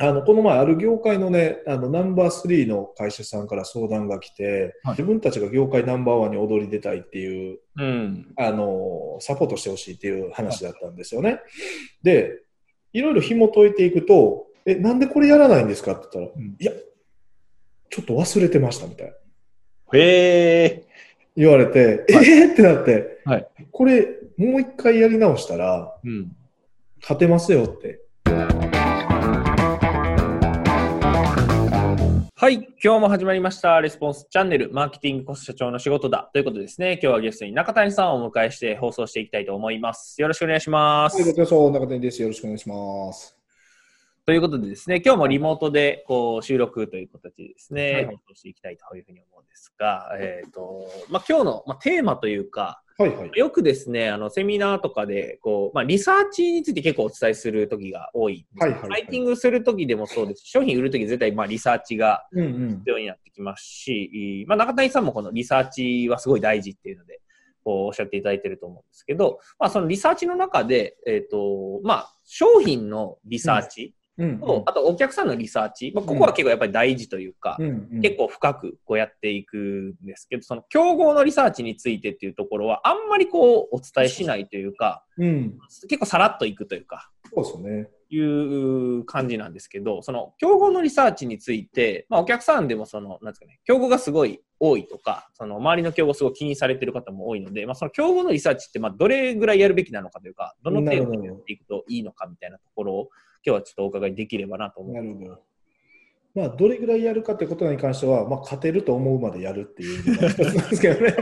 あのこの前、ある業界のね、あのナンバー3の会社さんから相談が来て、はい自分たちが業界ナンバーワンに踊り出たいっていう、うん。あのサポートしてほしいっていう話だったんですよね。で、いろいろ紐解いていくと、え、なんでこれやらないんですかって言ったら、うんいや、ちょっと忘れてましたみたいな。へえ。言われて、えー？ってなって、はいこれ、もう一回やり直したら、うん。勝てますよって。はい。今日も始まりました。レスポンスチャンネル、マーケティングコスト社長の仕事だ。ということでですね、今日はゲストに中谷さんをお迎えして放送していきたいと思います。よろしくお願いします。はい、ご中谷です。よろしくお願いします。ということでですね、今日もリモートでこう収録という形でですね、はい放送していきたいというふうに思うんですが、えっ、と、まあ、今日の、まあ、テーマというか、はいはい。よくですね、あの、セミナーとかで、こう、まあ、リサーチについて結構お伝えする時が多い。はいはいはいライティングする時でもそうですし商品売る時絶対、まあ、リサーチがうんうん必。要になってきますし、まあ、中谷さんもこのリサーチはすごい大事っていうので、こうおっしゃっていただいてると思うんですけど、まあ、そのリサーチの中で、えっ、と、まあ、商品のリサーチうんと、あとお客さんのリサーチ、まあ、ここは結構やっぱり大事というか、うんうん結構深くこうやっていくんですけど、その競合のリサーチについてっていうところは、あんまりこうお伝えしないというか、うん。結構さらっといくというか、そうですよね。いう感じなんですけど、その競合のリサーチについて、まあ、お客さんでもその、なんですかね、競合がすごい多いとか、その周りの競合すごい気にされてる方も多いので、まあ、その競合のリサーチって、まあ、どれぐらいやるべきなのかというか、どの程度にやっていくといいのかみたいなところを、今日はちょっとお伺いできればなと思う。なるほど。まあ、どれぐらいやるかってことに関しては、まあ、勝てると思うまでやるっていうのが一つなんですけどね。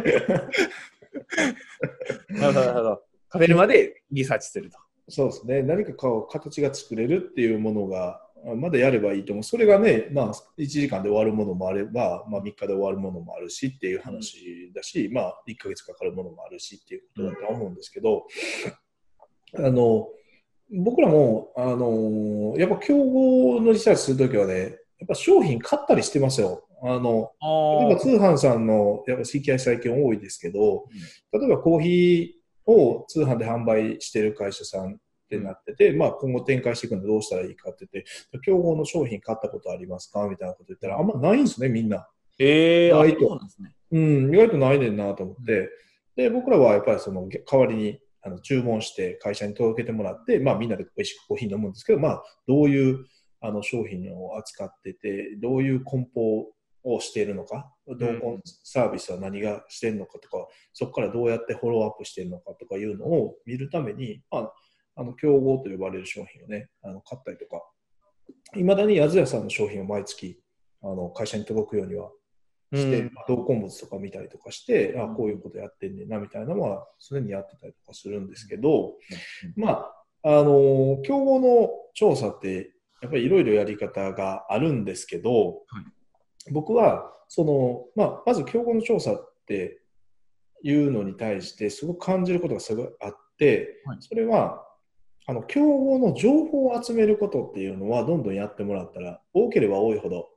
なるほど、なるほど。勝てるまでリサーチすると。そうですね。何かこう形が作れるっていうものが、あまだやればいいと思う。それがね、まあ、1時間で終わるものもあれば、まあ、3日で終わるものもあるしっていう話だし、まあ、1ヶ月かかるものもあるしっていうことだとは思うんですけど、あの、僕らも、あの、やっぱ競合のリサーチするときはね、やっぱ商品買ったりしてますよ。あの、例えば通販さんのやっぱ CKI 最近多いですけど、例えばコーヒーを通販で販売してる会社さんってなってて、まあ今後展開していくのどうしたらいいかって言って、競合の商品買ったことありますかみたいなこと言ったら、あんまないんですね、みんな。えー、あ意外と。そうね。うん、意外とないねんなと思って、で、僕らはやっぱりその代わりにあの注文して会社に届けてもらって、まあみんなで美味しくコーヒー飲むんですけど、まあどういうあの商品を扱ってて、どういう梱包をしているのか、同梱サービスは何がしてるのかとか、そこからどうやってフォローアップしてるのかとかいうのを見るために、まあ、あの競合と呼ばれる商品をね、あの買ったりとか、いまだにやずやさんの商品を毎月あの会社に届くようにはして、うん。同梱物とか見たりとかして、あこういうことやってんねんなみたいなのは、すでにやってたりとかするんですけど、まあ、あの競合の調査って、やっぱりいろいろやり方があるんですけど、はい。僕は、その、まあ、まず競合の調査っていうのに対して、すごく感じることがすごいあって、はい。それは、あの、競合の情報を集めることっていうのは、どんどんやってもらったら、多ければ多いほど、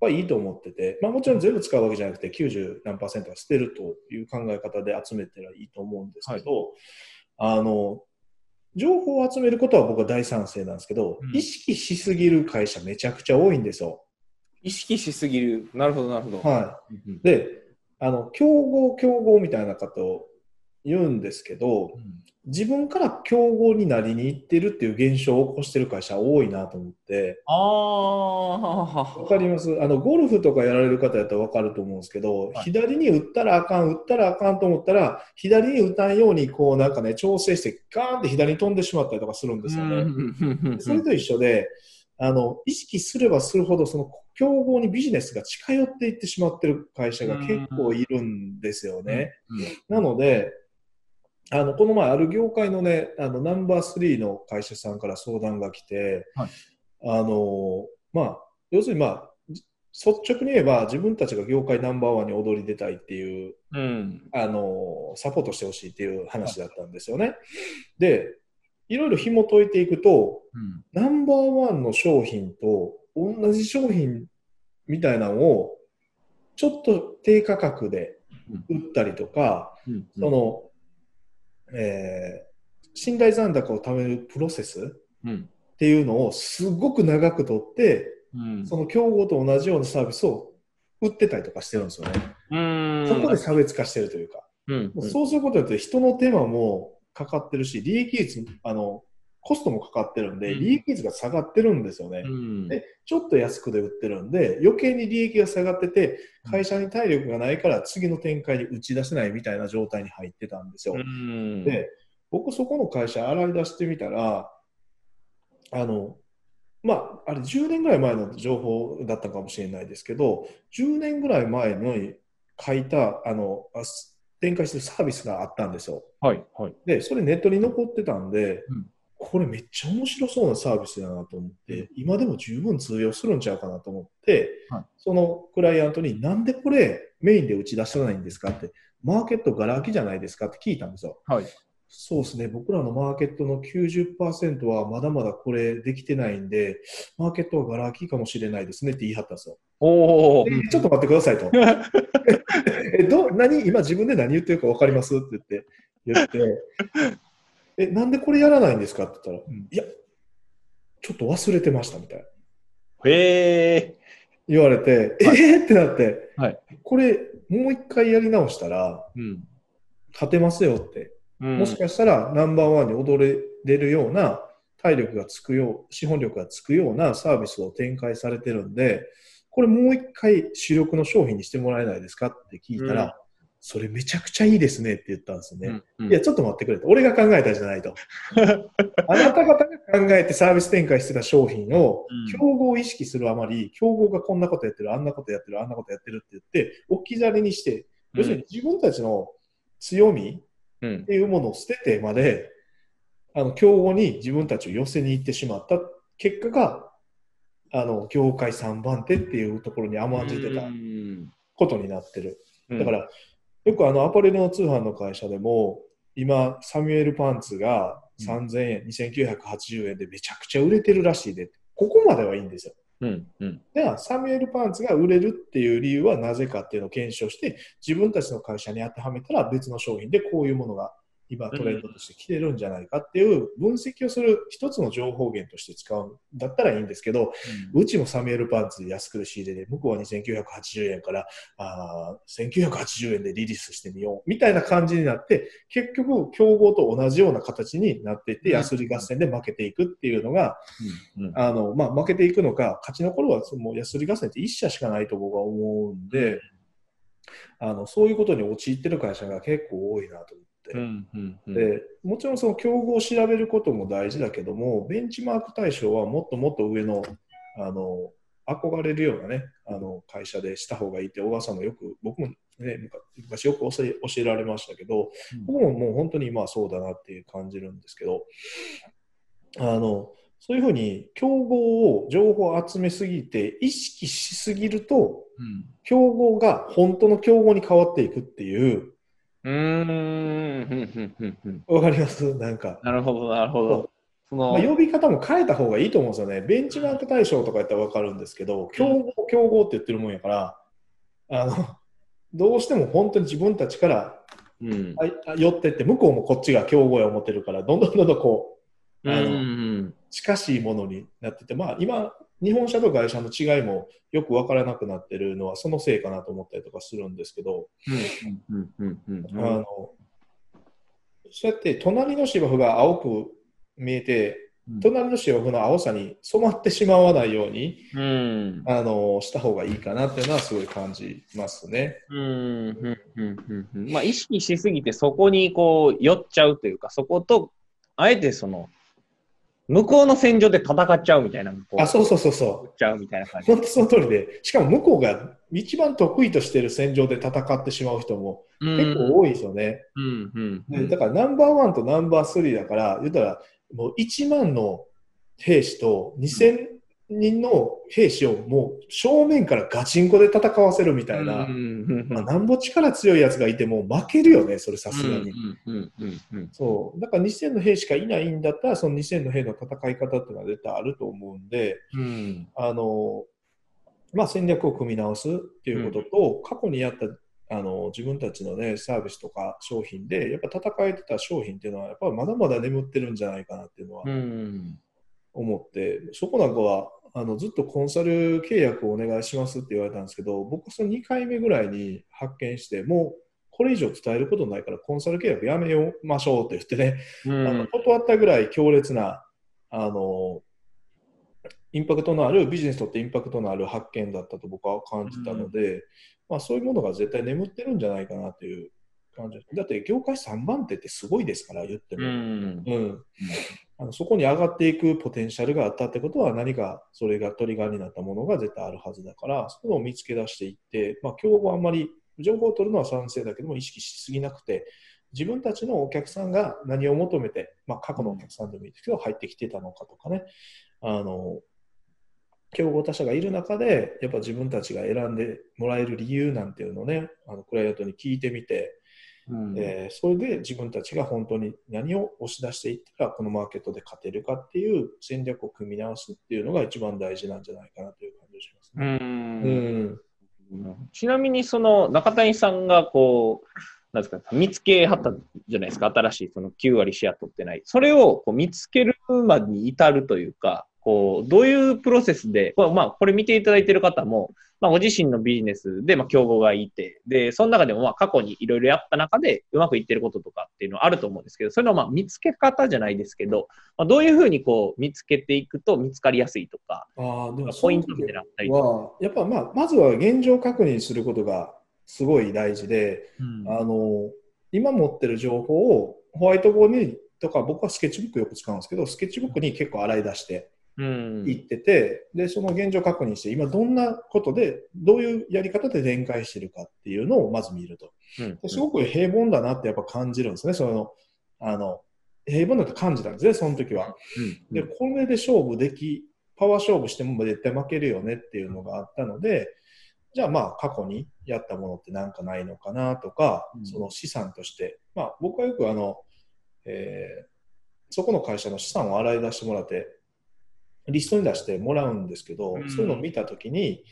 はいいと思ってて、まあ、もちろん全部使うわけじゃなくて、90何パーセントは捨てるという考え方で集めたらいいと思うんですけど、あの、情報を集めることは僕は大賛成なんですけど、うん意識しすぎる会社めちゃくちゃ多いんですよ。意識しすぎる。なるほど、なるほど。はい。うんで、あの、競合、競合みたいなことを言うんですけど、自分から競合になりに行ってるっていう現象を起こしてる会社多いなと思って、ああ、わかります？あの、ゴルフとかやられる方やったらわかると思うんですけど、はい。左に打ったらあかん、打ったらあかんと思ったら、左に打たんように、こうなんかね、調整して、ガーンって左に飛んでしまったりとかするんですよね。それと一緒で、あの、意識すればするほど、その競合にビジネスが近寄っていってしまってる会社が結構いるんですよね。なので、あの、この前、ある業界のね、あの、ナンバー3の会社さんから相談が来て、はいあの、まあ、要するに、まあ、じ率直に言えば、自分たちが業界ナンバーワンに踊り出たいっていう、うん。あの、サポートしてほしいっていう話だったんですよね。で、いろいろ紐解いていくと、うん。ナンバーワンの商品と同じ商品みたいなのをちょっと低価格で売ったりとか、うん。その、えー信頼残高を貯めるプロセスうん。っていうのをすごく長く取って、うんその競合と同じようなサービスを売ってたりとかしてるんですよね。うんそこで差別化してるというか。うんもうそうすることによって人の手間もかかってるし、利益率、あの、コストもかかってるんで、うん利益率が下がってるんですよね。うんでちょっと安くで売ってるんで、余計に利益が下がってて、会社に体力がないから次の展開に打ち出せないみたいな状態に入ってたんですよ。うんで、僕そこの会社洗い出してみたら、あの、まあ、あれ10年ぐらい前の情報だったかもしれないですけど、10年ぐらい前に書いた、あの、あ展開してるサービスがあったんですよ。はいはいで、それネットに残ってたんで、うんこれめっちゃ面白そうなサービスだなと思って、今でも十分通用するんちゃうかなと思って、はい。そのクライアントになんでこれメインで打ち出さないんですかって、マーケットがら空きじゃないですかって聞いたんですよ。はい。そうですね、僕らのマーケットの90%はまだまだこれできてないんで、マーケットはがら空きかもしれないですねって言い張ったんですよ。おおでちょっと待ってくださいと。えど何？今自分で何言ってるか分かります？って言って、言って、え、なんでこれやらないんですか？って言ったら、うん。いや、ちょっと忘れてましたみたいな。へえ言われて、はい。えー？ってなって、はい。これもう一回やり直したら、うん。勝てますよって。うん。もしかしたらナンバーワンに踊れるような体力がつくよう、資本力がつくようなサービスを展開されてるんで、これもう一回主力の商品にしてもらえないですか？って聞いたら、うんそれめちゃくちゃいいですねって言ったんですよね。うんいや、ちょっと待ってくれと。俺が考えたじゃないと。あなた方が考えてサービス展開してた商品をうん競合を意識するあまり、競合がこんなことやってる、あんなことやってる、あんなことやってるって言って、置き去りにして、要するに自分たちの強みうんっていうものを捨ててまで、あの、競合に自分たちを寄せに行ってしまった結果が、あの、業界3番手っていうところに甘んじてたうんことになってる。うんだから、よくあの、アパレルの通販の会社でも、今、サミュエルパンツが3000円、2980円でめちゃくちゃ売れてるらしいで、ここまではいいんですよ。うんうん。では、サミュエルパンツが売れるっていう理由はなぜかっていうのを検証して、自分たちの会社に当てはめたら別の商品でこういうものが今トレンドとして来てるんじゃないかっていう分析をする一つの情報源として使うんだったらいいんですけど、うちもサミュエルパンツで安く仕入れで、向こうは2980円からあー1980円でリリースしてみようみたいな感じになって、結局、競合と同じような形になっていって、うん。安売り合戦で負けていくっていうのが、うんうん。あの、まあ、負けていくのか、勝ち残るは、その安売り合戦って一社しかないと僕は思うんで、あの、そういうことに陥ってる会社が結構多いなと思っで、もちろんその競合を調べることも大事だけども、ベンチマーク対象はもっともっと上の、あの、憧れるようなね、あの、会社でした方がいいって、小川さんもよく、僕もね、昔よく教え教えられましたけど、うん。僕ももう本当に今はそうだなっていう感じるんですけど、あの、そういうふうに競合を、情報を集めすぎて、意識しすぎると、うん。競合が本当の競合に変わっていくっていう、うーんわかります？なんか。なるほどなるほど。そのまあ、呼び方も変えた方がいいと思うんですよね。ベンチマーク対象とかやったらわかるんですけど、競合、競合って言ってるもんやから、あの、どうしても本当に自分たちからうん。寄ってって、向こうもこっちが競合や思ってるから、どんどんどんどんこう、あのうんうん。近しいものになってて、まあ今、日本車と会社の違いもよく分からなくなってるのはそのせいかなと思ったりとかするんですけど、うんうんうんうんあの、そうやって隣の芝生が青く見えて、隣の芝生の青さに染まってしまわないように、うん。あの、した方がいいかなっていうのはすごい感じますね。うんうんうんうんうん。まあ意識しすぎてそこにこう寄っちゃうというかそことあえてその向こうの戦場で戦っちゃうみたいなあ、そうそうそうそ寄っちゃうみたいな感う。じ。本当その通りで、しかも向こうが一番得意としている戦場で戦ってしまう人も結構多いですよね。うんうん。うでんだからナンバーワンとナンバースリーだから、言ったらもう1万の兵士と2000人の兵士をもう正面からガチンコで戦わせるみたいな、なんぼ力強いやつがいても負けるよね、それさすがに。うんうんうんうんそう。だから2000の兵しかいないんだったら、その2000の兵の戦い方っていうのは絶対あると思うんで、うん。あの、まあ戦略を組み直すっていうことと、過去にやったあの自分たちのね、サービスとか商品で、やっぱ戦えてた商品っていうのは、やっぱりまだまだ眠ってるんじゃないかなっていうのはうん。思って、そこなんかは、あのずっとコンサル契約をお願いしますって言われたんですけど、僕その2回目ぐらいに発見して、もうこれ以上伝えることないからコンサル契約やめようましょうって言ってね、うあのん。断ったぐらい強烈な、あの、インパクトのある、ビジネスとってインパクトのある発見だったと僕は感じたので、まあそういうものが絶対眠ってるんじゃないかなという感じ。だって業界3番手ってすごいですから、言ってうも。ん。うん。あのそこに上がっていくポテンシャルがあったってことは何かそれがトリガーになったものが絶対あるはずだから、そういうのを見つけ出していって、まあ、競合あんまり情報を取るのは賛成だけども意識しすぎなくて、自分たちのお客さんが何を求めて、まあ、過去のお客さんでもいいですけど、入ってきてたのかとかね、あの、競合他社がいる中で、やっぱ自分たちが選んでもらえる理由なんていうのをね、あのクライアントに聞いてみて、うんえーそれで自分たちが本当に何を押し出していったらこのマーケットで勝てるかっていう戦略を組み直すっていうのが一番大事なんじゃないかなという感じがしますうね。んうんちなみに、その中谷さんがこう、なんですか、見つけはったじゃないですか、新しいその9割シェア取ってない。それをこう見つけるまでに至るというか、こう、どういうプロセスで、これまあ、これ見ていただいている方も、まあ、ご自身のビジネスで、まあ、競合がいて、で、その中でも、まあ、過去にいろいろやった中で、うまくいってることとかっていうのはあると思うんですけど、それの、まあ、見つけ方じゃないですけど、まあ、どういうふうにこう、見つけていくと見つかりやすいとか、ああでもポイントみたいなったりとか。はやっぱまあまずは現状確認することがすごい大事で、うんあの今持ってる情報をホワイトボードにとか僕はスケッチブックよく使うんですけどスケッチブックに結構洗い出してうんいってて、でその現状確認して今どんなことでどういうやり方で展開してるかっていうのをまず見ると。すごく平凡だなってやっぱ感じるんですね。そのあの平凡だと感じたんですね、その時は。うんで、これで勝負でき、パワー勝負しても絶対負けるよねっていうのがあったので、じゃあまあ過去にやったものってなんかないのかなとか、うんその資産として、まあ僕はよくあの、えーそこの会社の資産を洗い出してもらって、リストに出してもらうんですけど、うんそういうのを見たときに、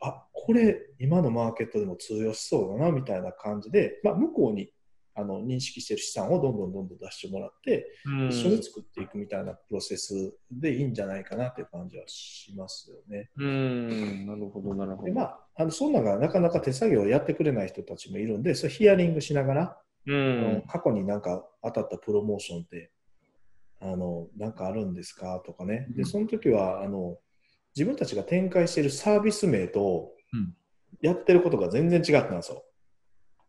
あ、これ今のマーケットでも通用しそうだなみたいな感じで、まあ向こうにあの認識してる資産をどんどんどんどん出してもらって、うん一緒に作っていくみたいなプロセスでいいんじゃないかなっていう感じはしますよね。うん、なるほど、なるほど。でまあ、あのそんなのがなかなか手作業をやってくれない人たちもいるんで、それヒアリングしながら、うん、過去になんか当たったプロモーションって、あのなんかあるんですか？とかね。で、うん。その時はあの自分たちが展開しているサービス名とうん。やってることが全然違ったんですよ。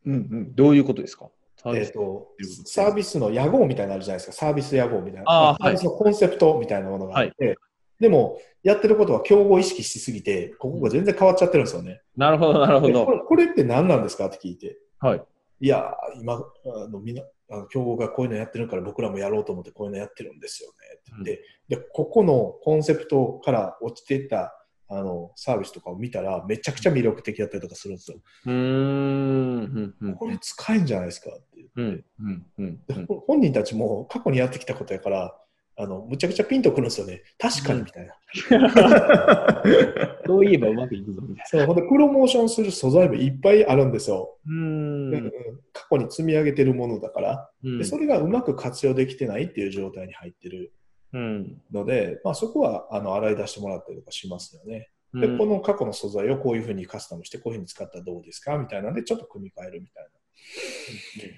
うん、うん、どういうことですか？えー、とサービスの屋号みたいなのあるじゃないですか、サービス屋号みたいな、あーサービスのコンセプトみたいなものがあって、でも、やってることは競合意識しすぎて、ここが全然変わっちゃってるんですよね。なるほど、なるほど。でこれこれって何なんですか？って聞いて、はい。いやー、今、あのみんなあの競合がこういうのやってるから僕らもやろうと思ってこういうのやってるんですよねって言って、でここのコンセプトから落ちていったあのサービスとかを見たら、めちゃくちゃ魅力的だったりとかするんですよ。うーん、うん、うん。これ使えんじゃないですかって言って。うん、うん、本人たちも過去にやってきたことやから、あのむちゃくちゃピンとくるんですよね。確かにみたいな。どう言えばうまくいくぞ、みたいそうほんでプロモーションする素材もいっぱいあるんですよ。な。ううんん、過去に積み上げてるものだから、うんでそれがうまく活用できてないっていう状態に入ってるうん。ので、まあ、そこはあの洗い出してもらったりとかしますよね。で、うんこの過去の素材をこういうふうにカスタムして、こういうふうに使ったらどうですかみたいなんで、ちょっと組み替えるみたい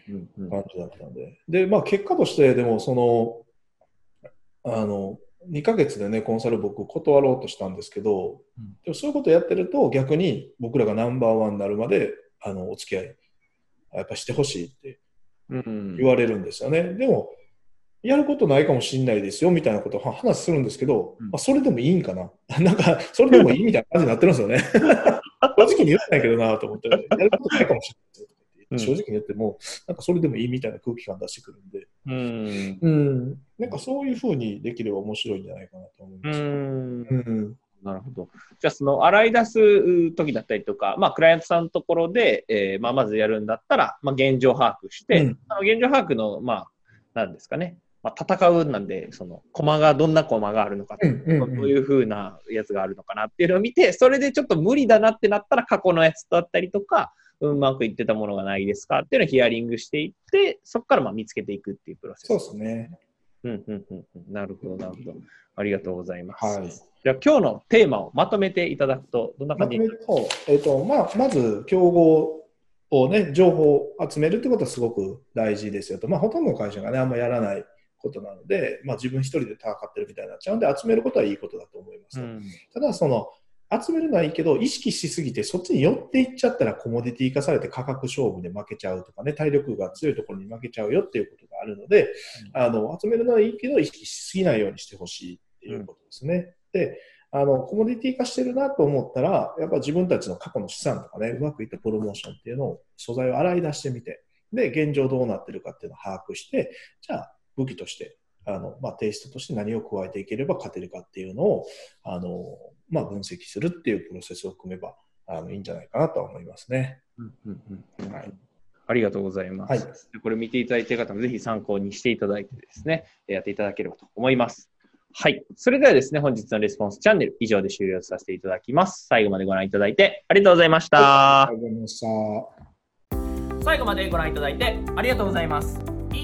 うんうんな感じだったんで。で、まあ、結果として、でも、その、あの、2ヶ月でね、コンサル僕断ろうとしたんですけど、うんでもそういうことやってると、逆に僕らがナンバーワンになるまで、あの、お付き合い、やっぱしてほしいってうん言われるんですよね。でも、やることないかもしれないですよみたいなことを話するんですけど、うんまあ、それでもいいんかな。なんか、それでもいいみたいな感じになってるんですよね。正直に言ってないけどなと思って、やることないかもしれないですよ。正直に言っても、なんかそれでもいいみたいな空気感出してくるんで、うん。うん、なんかそういうふうにできれば面白いんじゃないかなと思います。うん。うんなるほど。じゃあ、その洗い出す時だったりとか、まあ、クライアントさんのところで、えーまあ、まずやるんだったら、まあ、現状把握して、うんあの現状把握の、まあ、なんですかね、まあ、戦うなんで、その、駒が、どんな駒があるのかどういう風なやつがあるのかなっていうのを見て、それでちょっと無理だなってなったら、過去のやつだったりとか、うまくいってたものがないですかっていうのをヒアリングしていって、そこからまあ見つけていくっていうプロセス。そうですね。うんうんうんうん。なるほど、なるほど。ありがとうございます。はい。じゃあ今日のテーマをまとめていただくと、どんなま感じ？とめると、えっ、と、まあ、まず、競合をね、情報を集めるってことはすごく大事ですよと。まあ、ほとんどの会社がね、あんまやらないことなので、まあ、自分一人で戦ってるみたいになっちゃうんで、集めることはいいことだと思います。うんただ、その、集めるのはいいけど、意識しすぎて、そっちに寄っていっちゃったら、コモディティ化されて価格勝負で負けちゃうとかね、体力が強いところに負けちゃうよっていうことがあるので、あの、集めるのはいいけど、意識しすぎないようにしてほしいっていうことですね。で、あの、コモディティ化してるなと思ったら、やっぱ自分たちの過去の資産とかね、うまくいったプロモーションっていうのを、素材を洗い出してみて、で、現状どうなってるかっていうのを把握して、じゃあ、武器として、あの、まあ、テイストとして何を加えていければ勝てるかっていうのを、あの、まあ、分析するっていうプロセスを組めば、あの、いいんじゃないかなとは思いますね。うんうんうんはい。ありがとうございます。はいこれ見ていただいている方もぜひ参考にしていただいてですね、やっていただければと思います。はい。それではですね、本日のレスポンスチャンネル以上で終了させていただきます。最後までご覧いただいてありがとうございました。ありがとうございました。最後までご覧いただいてありがとうございます。